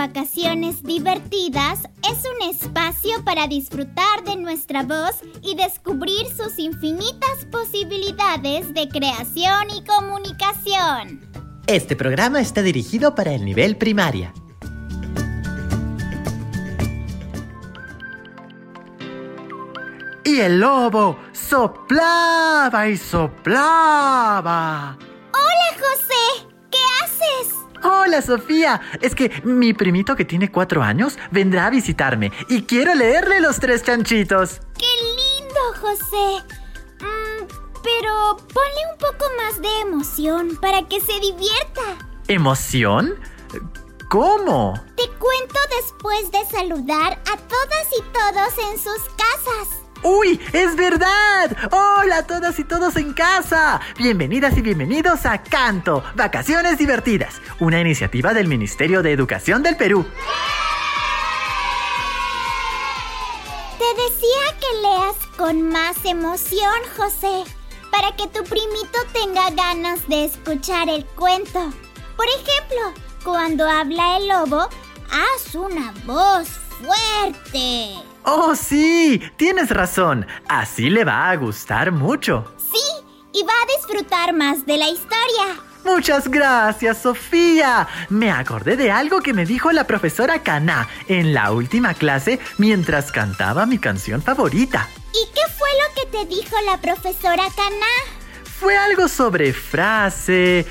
Vacaciones Divertidas es un espacio para disfrutar de nuestra voz y descubrir sus infinitas posibilidades de creación y comunicación. Este programa está dirigido para el nivel primaria. Y el lobo soplaba y soplaba. Hola, José. ¿Qué haces? Hola, Sofía. Es que mi primito que tiene cuatro años vendrá a visitarme y quiero leerle los tres chanchitos. ¡Qué lindo, José! Mm, pero ponle un poco más de emoción para que se divierta. ¿Emoción? ¿Cómo? Te cuento después de saludar a todas y todos en sus casas. ¡Uy! ¡Es verdad! ¡Hola a todas y todos en casa! Bienvenidas y bienvenidos a Canto, Vacaciones Divertidas, una iniciativa del Ministerio de Educación del Perú. Te decía que leas con más emoción, José, para que tu primito tenga ganas de escuchar el cuento. Por ejemplo, cuando habla el lobo, haz una voz fuerte. ¡Oh, sí! Tienes razón. Así le va a gustar mucho. Sí, y va a disfrutar más de la historia. Muchas gracias, Sofía. Me acordé de algo que me dijo la profesora Cana en la última clase mientras cantaba mi canción favorita. ¿Y qué fue lo que te dijo la profesora Cana? Fue algo sobre frase,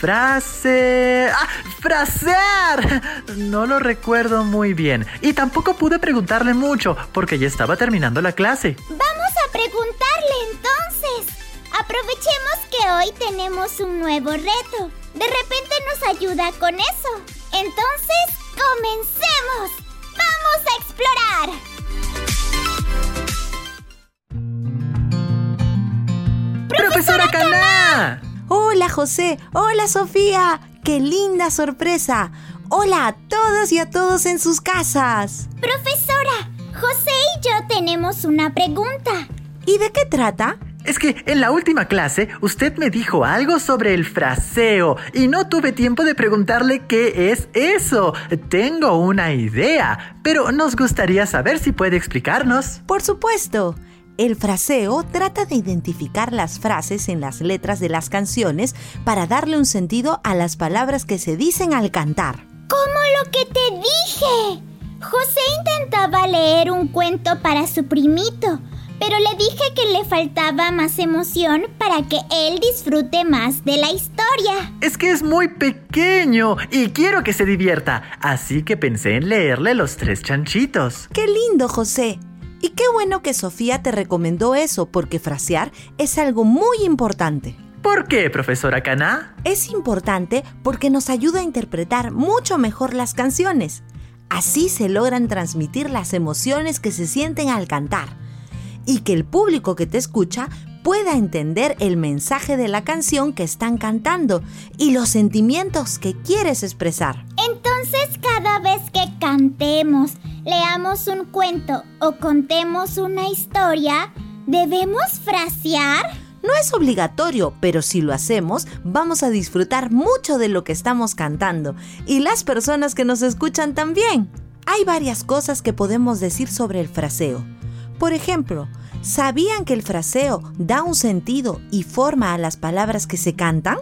frase... ¡Ah! ¡Frasear! No lo recuerdo muy bien. Y tampoco pude preguntarle mucho porque ya estaba terminando la clase. Vamos a preguntarle entonces. Aprovechemos que hoy tenemos un nuevo reto. De repente nos ayuda con eso. Entonces, comencemos. ¡Vamos a explorar! Hola José, hola Sofía, qué linda sorpresa. Hola a todos y a todos en sus casas. Profesora, José y yo tenemos una pregunta. ¿Y de qué trata? Es que en la última clase usted me dijo algo sobre el fraseo y no tuve tiempo de preguntarle qué es eso. Tengo una idea, pero nos gustaría saber si puede explicarnos. Por supuesto. El fraseo trata de identificar las frases en las letras de las canciones para darle un sentido a las palabras que se dicen al cantar. ¡Como lo que te dije! José intentaba leer un cuento para su primito, pero le dije que le faltaba más emoción para que él disfrute más de la historia. Es que es muy pequeño y quiero que se divierta, así que pensé en leerle los tres chanchitos. ¡Qué lindo, José! Y qué bueno que Sofía te recomendó eso, porque frasear es algo muy importante. ¿Por qué, profesora Cana? Es importante porque nos ayuda a interpretar mucho mejor las canciones. Así se logran transmitir las emociones que se sienten al cantar y que el público que te escucha pueda entender el mensaje de la canción que están cantando y los sentimientos que quieres expresar. Entonces cada vez que cantemos, leamos un cuento o contemos una historia, ¿debemos frasear? No es obligatorio, pero si lo hacemos, vamos a disfrutar mucho de lo que estamos cantando y las personas que nos escuchan también. Hay varias cosas que podemos decir sobre el fraseo. Por ejemplo, ¿sabían que el fraseo da un sentido y forma a las palabras que se cantan?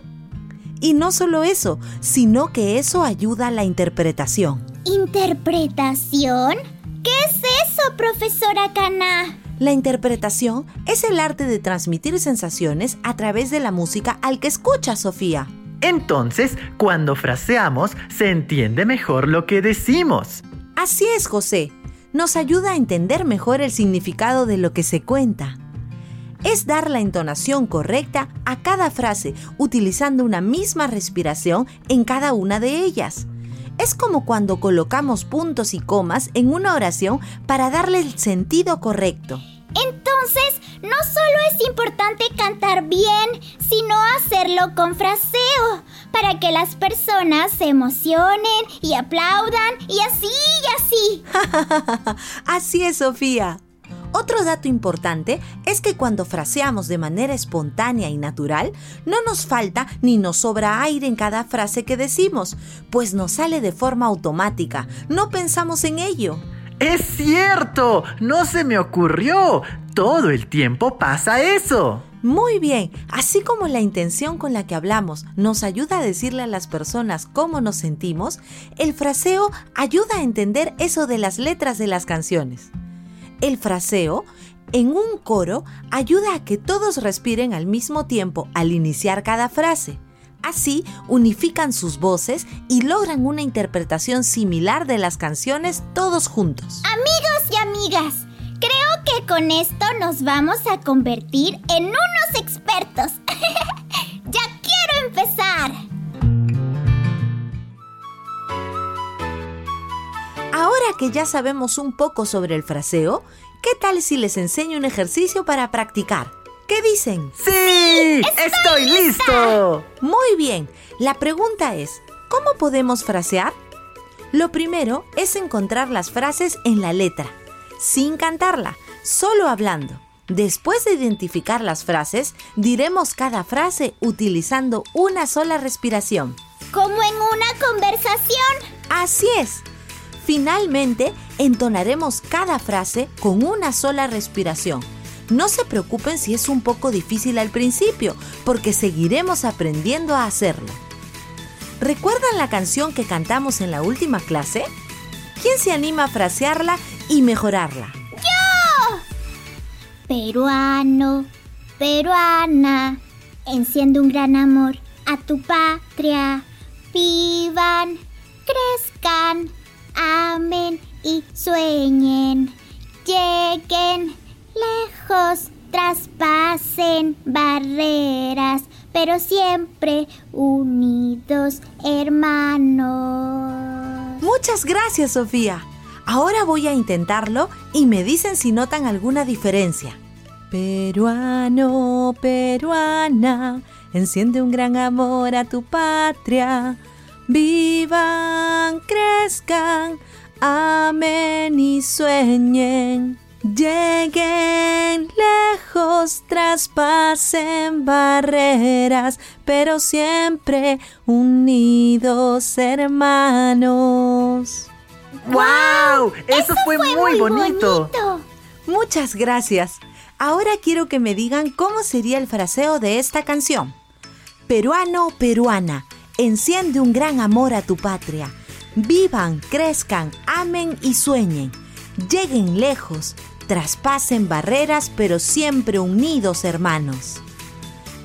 Y no solo eso, sino que eso ayuda a la interpretación. ¿Interpretación? ¿Qué es eso, profesora Cana? La interpretación es el arte de transmitir sensaciones a través de la música al que escucha Sofía. Entonces, cuando fraseamos, se entiende mejor lo que decimos. Así es, José. Nos ayuda a entender mejor el significado de lo que se cuenta. Es dar la entonación correcta a cada frase, utilizando una misma respiración en cada una de ellas. Es como cuando colocamos puntos y comas en una oración para darle el sentido correcto. Entonces, no solo es importante cantar bien, sino hacerlo con fraseo, para que las personas se emocionen y aplaudan y así y así. así es, Sofía. Otro dato importante es que cuando fraseamos de manera espontánea y natural, no nos falta ni nos sobra aire en cada frase que decimos, pues nos sale de forma automática, no pensamos en ello. Es cierto, no se me ocurrió. Todo el tiempo pasa eso. Muy bien, así como la intención con la que hablamos nos ayuda a decirle a las personas cómo nos sentimos, el fraseo ayuda a entender eso de las letras de las canciones. El fraseo en un coro ayuda a que todos respiren al mismo tiempo al iniciar cada frase. Así unifican sus voces y logran una interpretación similar de las canciones todos juntos. Amigos y amigas, creo que con esto nos vamos a convertir en unos expertos. Ahora que ya sabemos un poco sobre el fraseo, ¿qué tal si les enseño un ejercicio para practicar? ¿Qué dicen? ¡Sí! ¡Estoy listo! Muy bien. La pregunta es, ¿cómo podemos frasear? Lo primero es encontrar las frases en la letra, sin cantarla, solo hablando. Después de identificar las frases, diremos cada frase utilizando una sola respiración. Como en una conversación. Así es. Finalmente, entonaremos cada frase con una sola respiración. No se preocupen si es un poco difícil al principio, porque seguiremos aprendiendo a hacerlo. ¿Recuerdan la canción que cantamos en la última clase? ¿Quién se anima a frasearla y mejorarla? ¡Yo! Peruano, peruana, enciende un gran amor a tu patria. Vivan, crezcan amen y sueñen, lleguen lejos, traspasen barreras, pero siempre unidos hermanos. Muchas gracias, Sofía. Ahora voy a intentarlo y me dicen si notan alguna diferencia. Peruano, peruana, enciende un gran amor a tu patria Vivan, crezcan, amen y sueñen. Lleguen lejos, traspasen barreras, pero siempre unidos hermanos. ¡Wow! Eso, fue, muy, bonito. Muchas gracias. Ahora quiero que me digan cómo sería el fraseo de esta canción. Peruano, peruana enciende un gran amor a tu patria. Vivan, crezcan, amen y sueñen. Lleguen lejos, traspasen barreras, pero siempre unidos hermanos.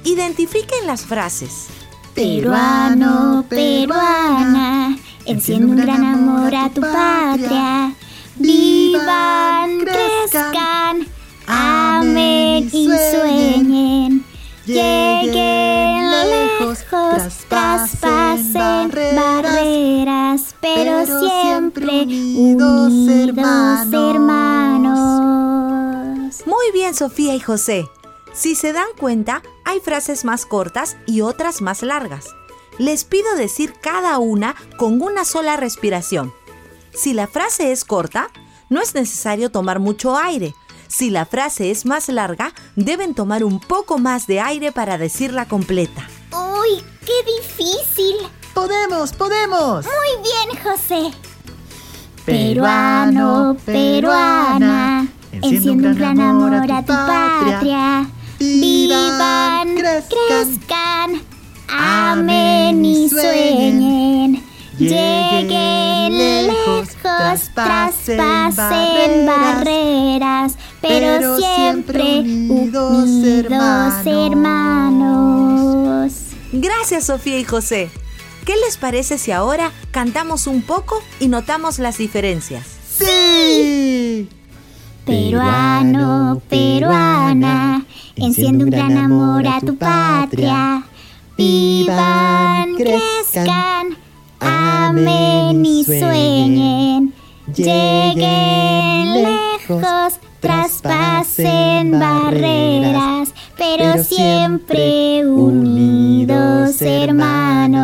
Identifiquen las frases. Peruano, peruana, enciende un gran amor a tu patria. Vivan, crezcan, amen y sueñen. Lleguen lejos, traspasen barreras, pero siempre unidos hermanos. Muy bien, Sofía y José. Si se dan cuenta, hay frases más cortas y otras más largas. Les pido decir cada una con una sola respiración. Si la frase es corta, no es necesario tomar mucho aire si la frase es más larga, deben tomar un poco más de aire para decirla completa. ¡Uy, qué difícil! ¡Podemos, podemos! Muy bien, José. Peruano, peruana, enciende un gran amor a tu patria. Vivan, crezcan, amen y sueñen. Lleguen lejos, traspasen barreras pero, siempre unidos, hermanos. Gracias Sofía y José. ¿Qué les parece si ahora cantamos un poco y notamos las diferencias? ¡Sí! Peruano, peruana, enciende un gran amor a tu patria. Vivan, crezcan, amen y sueñen. Lleguen lejos traspasen barreras, pero siempre unidos hermanos.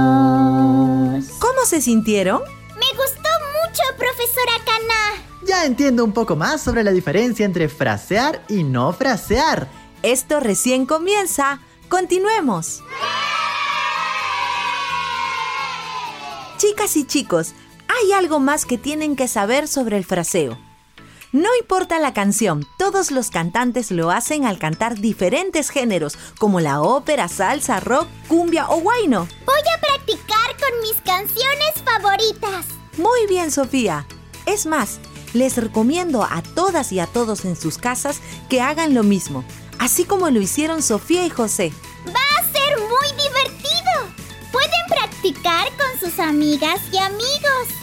¿Cómo se sintieron? Me gustó mucho, profesora Cana. Ya entiendo un poco más sobre la diferencia entre frasear y no frasear. Esto recién comienza. Continuemos. Chicas y chicos, hay algo más que tienen que saber sobre el fraseo. No importa la canción, todos los cantantes lo hacen al cantar diferentes géneros, como la ópera, salsa, rock, cumbia o guayno. Voy a practicar con mis canciones favoritas. Muy bien, Sofía. Es más, les recomiendo a todas y a todos en sus casas que hagan lo mismo, así como lo hicieron Sofía y José. Va a ser muy divertido. Pueden practicar con sus amigas y amigos.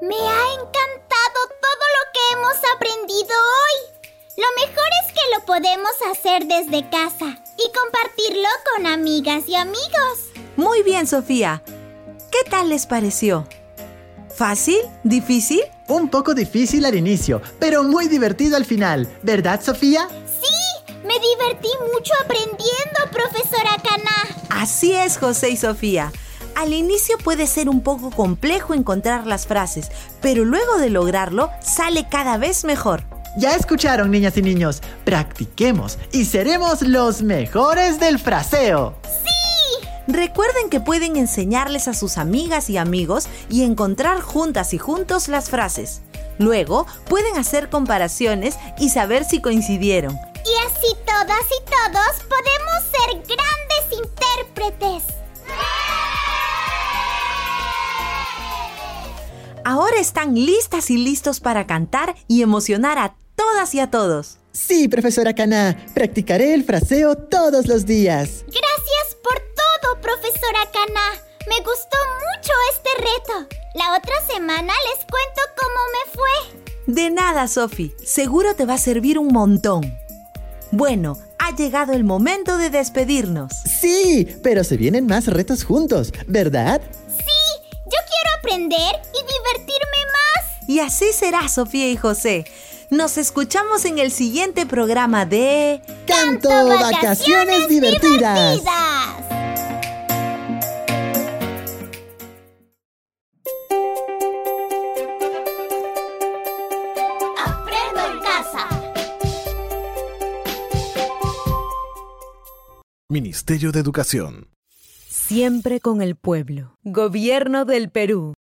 Me ha encantado todo lo que hemos aprendido hoy. Lo mejor es que lo podemos hacer desde casa y compartirlo con amigas y amigos. Muy bien, Sofía. ¿Qué tal les pareció? ¿Fácil? ¿Difícil? Un poco difícil al inicio, pero muy divertido al final, ¿verdad, Sofía? Sí, me divertí mucho aprendiendo, profesora Cana. Así es, José y Sofía. Al inicio puede ser un poco complejo encontrar las frases, pero luego de lograrlo sale cada vez mejor. Ya escucharon, niñas y niños. Practiquemos y seremos los mejores del fraseo. Recuerden que pueden enseñarles a sus amigas y amigos y encontrar juntas y juntos las frases. Luego pueden hacer comparaciones y saber si coincidieron. Y así todas y todos podemos ser grandes intérpretes. Ahora están listas y listos para cantar y emocionar a todas y a todos. Sí, profesora Cana, practicaré el fraseo todos los días. Gracias por todo, profesora Cana. Me gustó mucho este reto. La otra semana les cuento cómo me fue. De nada, Sophie. Seguro te va a servir un montón. Bueno, ha llegado el momento de despedirnos. Sí, pero se vienen más retos juntos, ¿verdad? Aprender y divertirme más. Y así será, Sofía y José. Nos escuchamos en el siguiente programa de Canto Vacaciones Divertidas. divertidas. Aprendo en casa. Ministerio de Educación. Siempre con el pueblo. Gobierno del Perú.